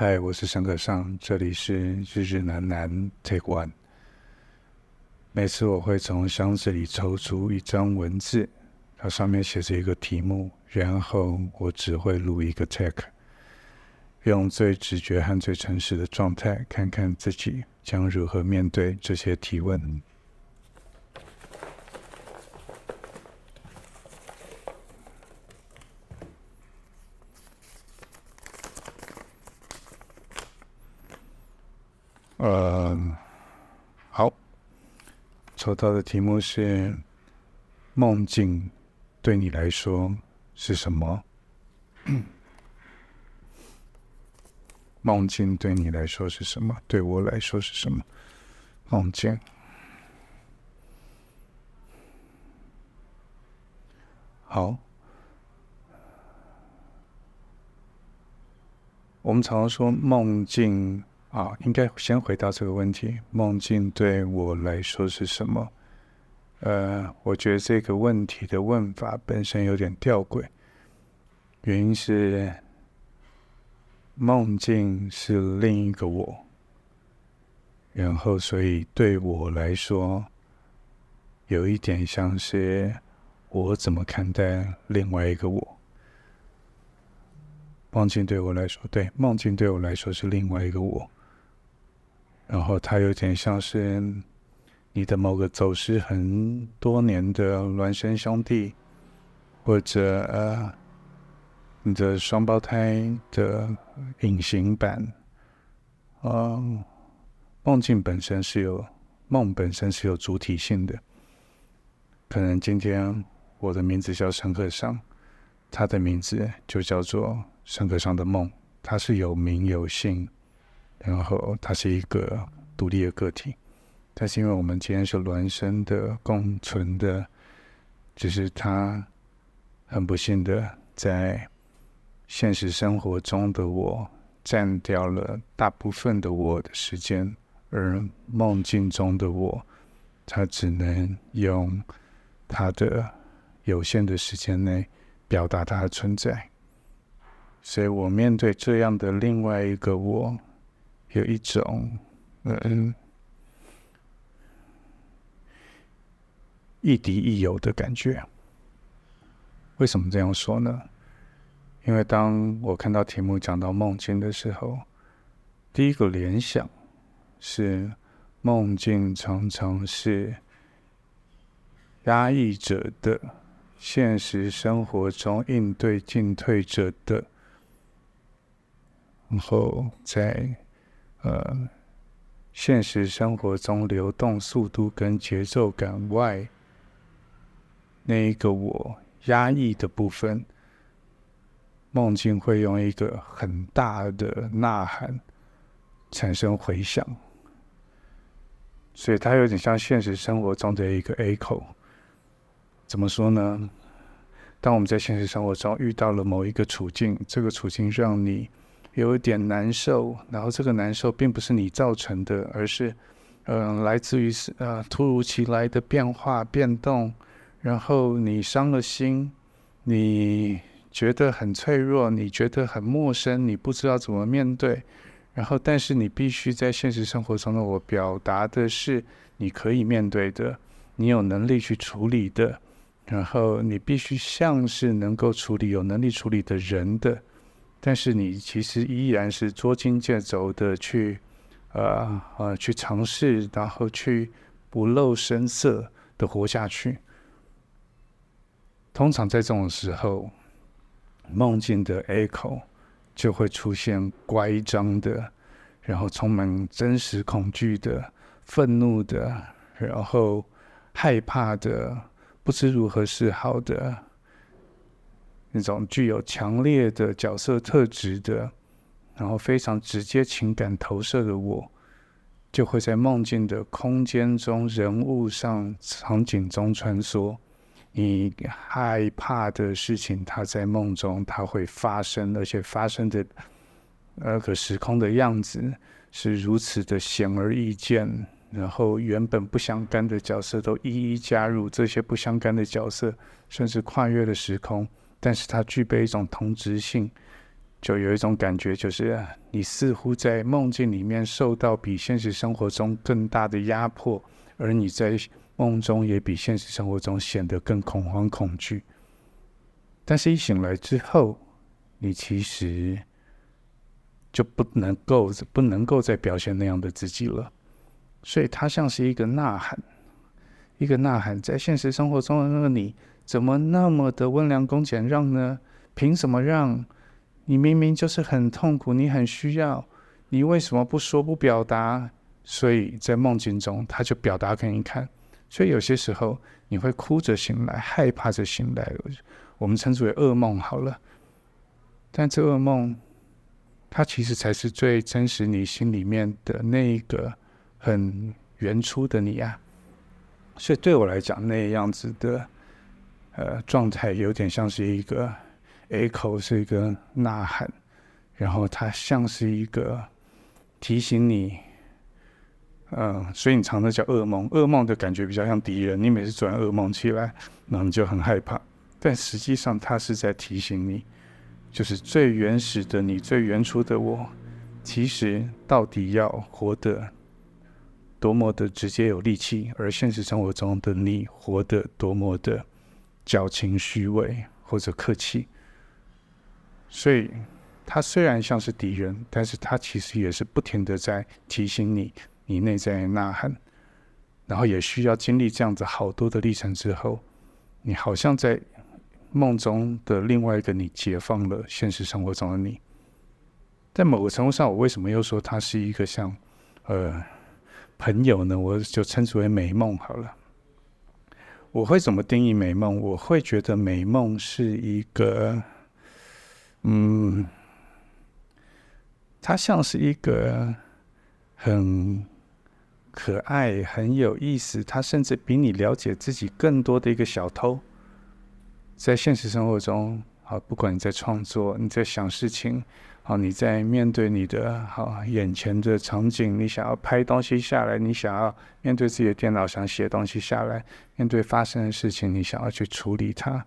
嗨，我是沈可尚，这里是日日难难 Take One。每次我会从箱子里抽出一张文字，它上面写着一个题目，然后我只会录一个 Take，用最直觉和最诚实的状态，看看自己将如何面对这些提问。呃，好，抽到的题目是：梦境对你来说是什么？梦境对你来说是什么？对我来说是什么？梦境。好，我们常常说梦境。啊，应该先回答这个问题：梦境对我来说是什么？呃，我觉得这个问题的问法本身有点吊诡，原因是梦境是另一个我，然后所以对我来说，有一点像是我怎么看待另外一个我。梦境对我来说，对，梦境对我来说是另外一个我。然后它有点像是你的某个走失很多年的孪生兄弟，或者呃你的双胞胎的隐形版。嗯，梦境本身是有梦本身是有主体性的。可能今天我的名字叫陈克尚，他的名字就叫做陈克尚的梦，它是有名有姓。然后它是一个独立的个体，但是因为我们今天是孪生的共存的，只是他很不幸的在现实生活中的我占掉了大部分的我的时间，而梦境中的我，他只能用他的有限的时间内表达他的存在，所以我面对这样的另外一个我。有一种，嗯，亦敌亦友的感觉。为什么这样说呢？因为当我看到题目讲到梦境的时候，第一个联想是梦境常常是压抑者的现实生活中应对进退者的，然后在。呃，现实生活中流动速度跟节奏感外，那一个我压抑的部分，梦境会用一个很大的呐喊产生回响，所以它有点像现实生活中的一个 echo。怎么说呢？当我们在现实生活中遇到了某一个处境，这个处境让你。有一点难受，然后这个难受并不是你造成的，而是，嗯、来自于是呃突如其来的变化变动，然后你伤了心，你觉得很脆弱，你觉得很陌生，你不知道怎么面对，然后但是你必须在现实生活中的我表达的是你可以面对的，你有能力去处理的，然后你必须像是能够处理、有能力处理的人的。但是你其实依然是捉襟见肘的去，呃呃，去尝试，然后去不露声色的活下去。通常在这种时候，梦境的 echo 就会出现乖张的，然后充满真实恐惧的、愤怒的，然后害怕的、不知如何是好的。那种具有强烈的角色特质的，然后非常直接情感投射的我，就会在梦境的空间中、人物上、场景中穿梭。你害怕的事情，它在梦中它会发生，而且发生的那个时空的样子是如此的显而易见。然后原本不相干的角色都一一加入，这些不相干的角色甚至跨越了时空。但是它具备一种同质性，就有一种感觉，就是你似乎在梦境里面受到比现实生活中更大的压迫，而你在梦中也比现实生活中显得更恐慌恐惧。但是，一醒来之后，你其实就不能够不能够再表现那样的自己了。所以，它像是一个呐喊，一个呐喊，在现实生活中的那个你，怎么那么的温良恭俭让呢？凭什么让？你明明就是很痛苦，你很需要，你为什么不说不表达？所以在梦境中，他就表达给你看。所以有些时候你会哭着醒来，害怕着醒来，我们称之为噩梦好了。但这噩梦，它其实才是最真实你心里面的那一个很原初的你啊。所以对我来讲，那样子的呃状态，有点像是一个。echo 是一个呐喊，然后它像是一个提醒你，嗯，所以你常常叫噩梦，噩梦的感觉比较像敌人。你每次做完噩梦起来，那你就很害怕。但实际上，它是在提醒你，就是最原始的你，最原初的我，其实到底要活得多么的直接有力气，而现实生活中的你活得多么的矫情虚伪或者客气。所以，他虽然像是敌人，但是他其实也是不停的在提醒你，你内在呐喊，然后也需要经历这样子好多的历程之后，你好像在梦中的另外一个你解放了现实生活中的你。在某个程度上，我为什么又说他是一个像呃朋友呢？我就称之为美梦好了。我会怎么定义美梦？我会觉得美梦是一个。嗯，他像是一个很可爱、很有意思，他甚至比你了解自己更多的一个小偷。在现实生活中，好，不管你在创作，你在想事情，好，你在面对你的好眼前的场景，你想要拍东西下来，你想要面对自己的电脑，想写东西下来，面对发生的事情，你想要去处理它。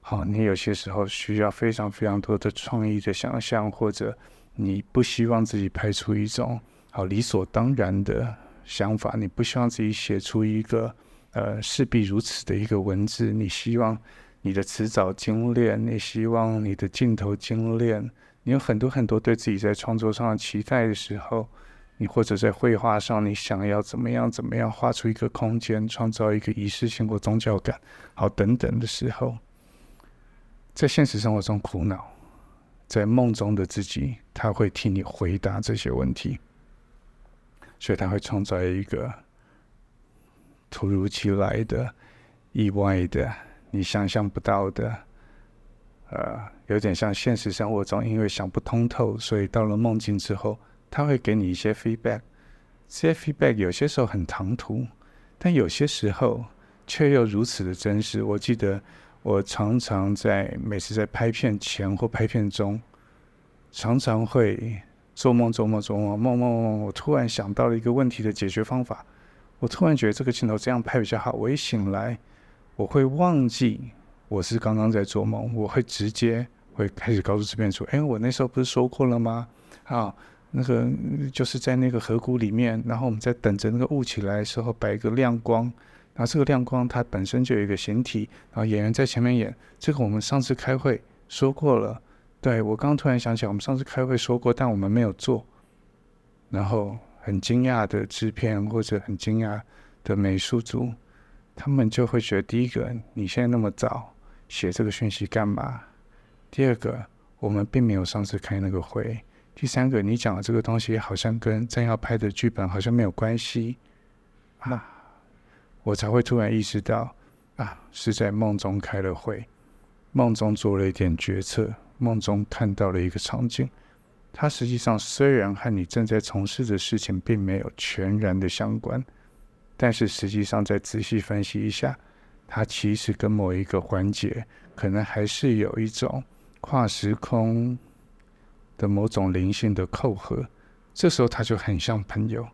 好，你有些时候需要非常非常多的创意的想象，或者你不希望自己拍出一种好理所当然的想法，你不希望自己写出一个呃势必如此的一个文字，你希望你的词藻精炼，你希望你的镜头精炼，你有很多很多对自己在创作上的期待的时候，你或者在绘画上，你想要怎么样怎么样画出一个空间，创造一个仪式性或宗教感，好等等的时候。在现实生活中苦恼，在梦中的自己，他会替你回答这些问题，所以他会创造一个突如其来的、意外的、你想象不到的，呃，有点像现实生活中，因为想不通透，所以到了梦境之后，他会给你一些 feedback。这些 feedback 有些时候很唐突，但有些时候却又如此的真实。我记得。我常常在每次在拍片前或拍片中，常常会做梦做梦做梦梦梦梦。我突然想到了一个问题的解决方法，我突然觉得这个镜头这样拍比较好。我一醒来，我会忘记我是刚刚在做梦，我会直接会开始告诉这边说：“哎，我那时候不是说过了吗？啊，那个就是在那个河谷里面，然后我们在等着那个雾起来的时候，摆一个亮光。”然后这个亮光它本身就有一个形体，然后演员在前面演。这个我们上次开会说过了。对，我刚刚突然想起来，我们上次开会说过，但我们没有做。然后很惊讶的制片或者很惊讶的美术组，他们就会觉得：第一个，你现在那么早写这个讯息干嘛？第二个，我们并没有上次开那个会。第三个，你讲的这个东西好像跟正要拍的剧本好像没有关系啊。我才会突然意识到，啊，是在梦中开了会，梦中做了一点决策，梦中看到了一个场景。它实际上虽然和你正在从事的事情并没有全然的相关，但是实际上再仔细分析一下，它其实跟某一个环节可能还是有一种跨时空的某种灵性的扣合。这时候它就很像朋友，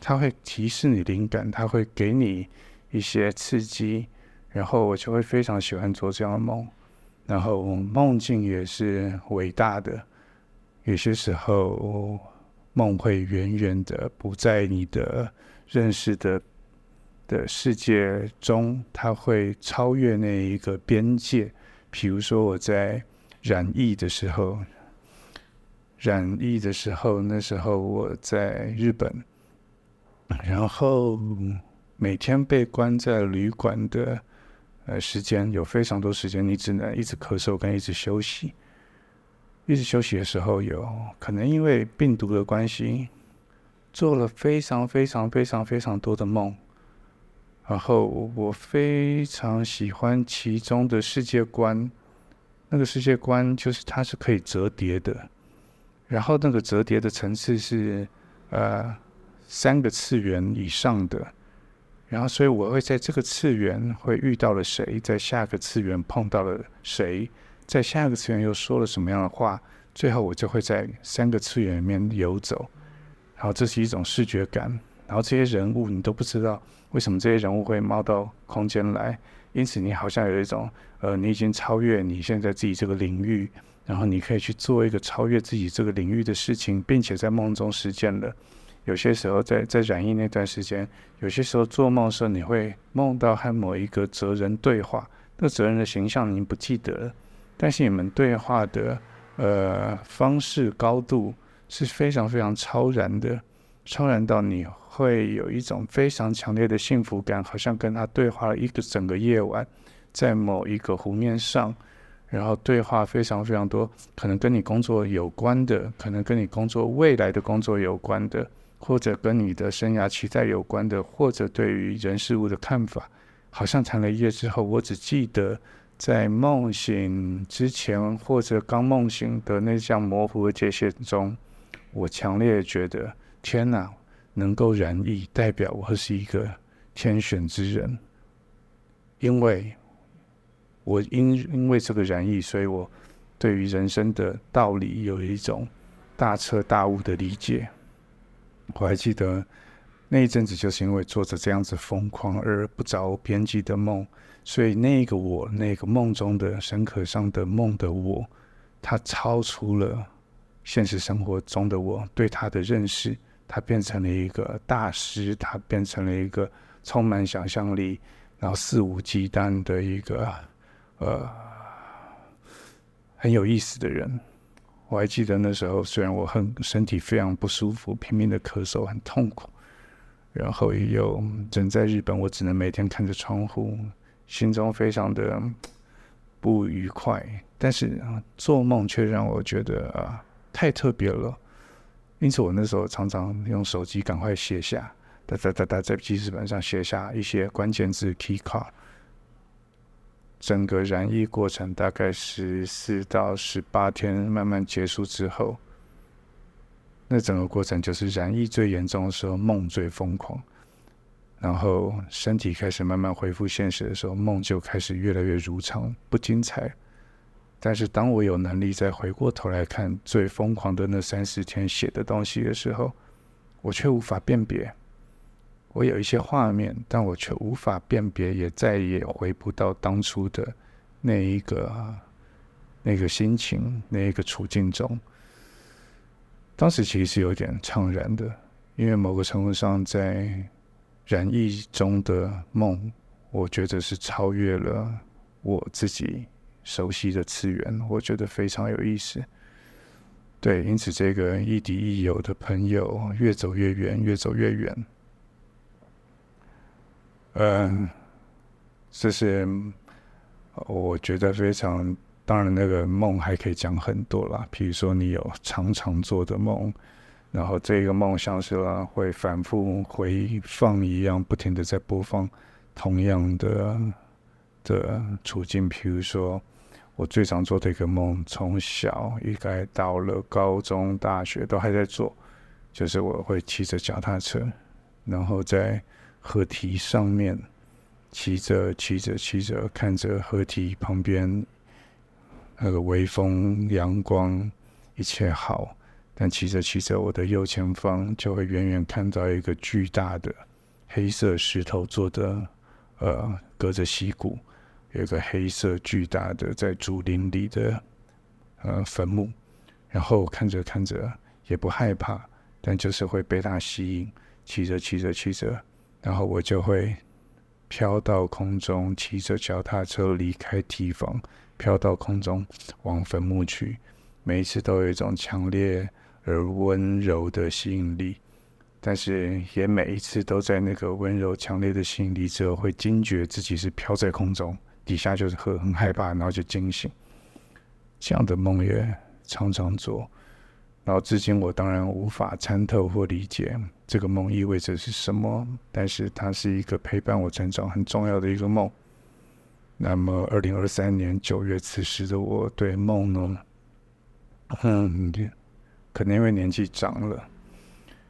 它会提示你灵感，它会给你。一些刺激，然后我就会非常喜欢做这样的梦，然后梦境也是伟大的，有些时候梦会远远的不在你的认识的的世界中，它会超越那一个边界。比如说我在染疫的时候，染疫的时候，那时候我在日本，然后每天被关在旅馆的呃时间有非常多时间，你只能一直咳嗽跟一直休息。一直休息的时候，有可能因为病毒的关系，做了非常非常非常非常多的梦。然后我非常喜欢其中的世界观，那个世界观就是它是可以折叠的，然后那个折叠的层次是呃三个次元以上的，然后所以我会在这个次元会遇到了谁，在下个次元碰到了谁。在下个次元又说了什么样的话？最后我就会在三个次元里面游走，然后这是一种视觉感。然后这些人物你都不知道为什么这些人物会冒到空间来，因此你好像有一种呃，你已经超越你现在自己这个领域，然后你可以去做一个超越自己这个领域的事情，并且在梦中实践了。有些时候在在染疫那段时间，有些时候做梦的时候你会梦到和某一个哲人对话，那哲人的形象你不记得了。但是你们对话的呃方式高度是非常非常超然的，超然到你会有一种非常强烈的幸福感，好像跟他对话了一个整个夜晚，在某一个湖面上，然后对话非常非常多，可能跟你工作有关的，可能跟你工作未来的工作有关的，或者跟你的生涯期待有关的，或者对于人事物的看法，好像谈了一夜之后，我只记得。在梦醒之前，或者刚梦醒的那项模糊的界限中，我强烈觉得，天呐，能够染疫，代表我是一个天选之人。因为，我因因为这个染疫，所以我对于人生的道理有一种大彻大悟的理解。我还记得那一阵子，就是因为做着这样子疯狂而不着边际的梦。所以那个我，那个梦中的神可上的梦的我，他超出了现实生活中的我对他的认识，他变成了一个大师，他变成了一个充满想象力，然后肆无忌惮的一个呃很有意思的人。我还记得那时候，虽然我很身体非常不舒服，拼命的咳嗽，很痛苦，然后又人在日本，我只能每天看着窗户。心中非常的不愉快，但是做梦却让我觉得啊太特别了，因此我那时候常常用手机赶快写下，哒哒哒哒在记事本上写下一些关键字 key card。整个染疫过程大概十四到十八天慢慢结束之后，那整个过程就是染疫最严重的时候，梦最疯狂。然后身体开始慢慢恢复现实的时候，梦就开始越来越如常，不精彩。但是当我有能力再回过头来看最疯狂的那三十天写的东西的时候，我却无法辨别。我有一些画面，但我却无法辨别，也再也回不到当初的那一个那个心情、那一个处境中。当时其实是有点怅然的，因为某个程度上在。染疫中的梦，我觉得是超越了我自己熟悉的次元，我觉得非常有意思。对，因此这个亦敌亦友的朋友越走越远，越走越远。嗯，这是我觉得非常，当然那个梦还可以讲很多啦，比如说你有常常做的梦。然后这个梦像是会反复回放一样，不停的在播放同样的的处境。比如说，我最常做的一个梦，从小应该到了高中、大学都还在做，就是我会骑着脚踏车，然后在河堤上面骑着、骑着、骑着，看着河堤旁边那个微风、阳光，一切好。但骑着骑着，我的右前方就会远远看到一个巨大的黑色石头做的，呃，隔着溪谷，有个黑色巨大的在竹林里的呃坟墓。然后看着看着也不害怕，但就是会被它吸引，骑着骑着骑着，然后我就会飘到空中，骑着脚踏车离开堤防，飘到空中往坟墓去。每一次都有一种强烈而温柔的吸引力，但是也每一次都在那个温柔强烈的吸引力之后，会惊觉自己是飘在空中，底下就是很很害怕，然后就惊醒。这样的梦也常常做，然后至今我当然无法参透或理解这个梦意味着是什么，但是它是一个陪伴我成长很重要的一个梦。那么，二零二三年九月，此时的我对梦呢，嗯，可能因为年纪长了，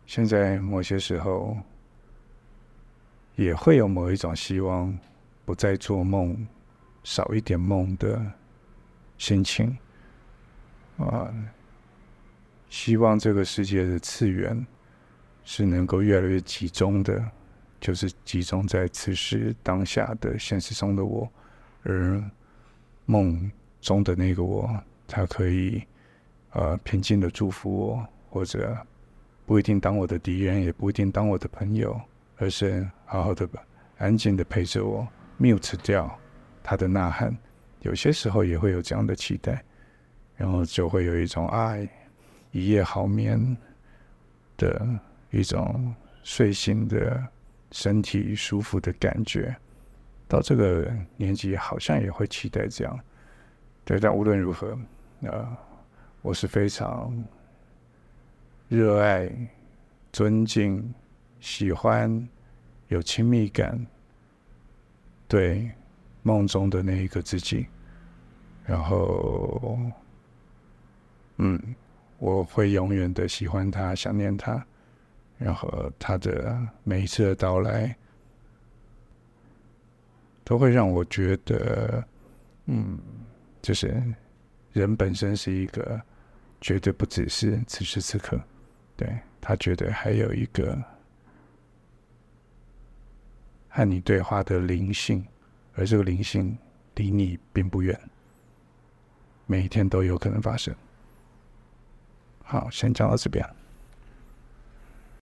现在某些时候也会有某一种希望，不再做梦，少一点梦的心情。啊，希望这个世界的次元是能够越来越集中的，就是集中在此时当下的现实中的我，而梦中的那个我，他可以呃平静的祝福我，或者不一定当我的敌人，也不一定当我的朋友，而是好好的、安静的陪着我，mute 掉他的呐喊。有些时候也会有这样的期待。然后就会有一种爱，一夜好眠的一种睡醒的身体舒服的感觉。到这个年纪，好像也会期待这样。对，但无论如何，呃，我是非常热爱、尊敬、喜欢、有亲密感，对梦中的那一个自己，然后。嗯，我会永远的喜欢他，想念他，然后他的每一次的到来，都会让我觉得，嗯，就是人本身是一个绝对不只是此时此刻，对，他绝对还有一个和你对话的灵性，而这个灵性离你并不远，每一天都有可能发生。好，先讲到这边。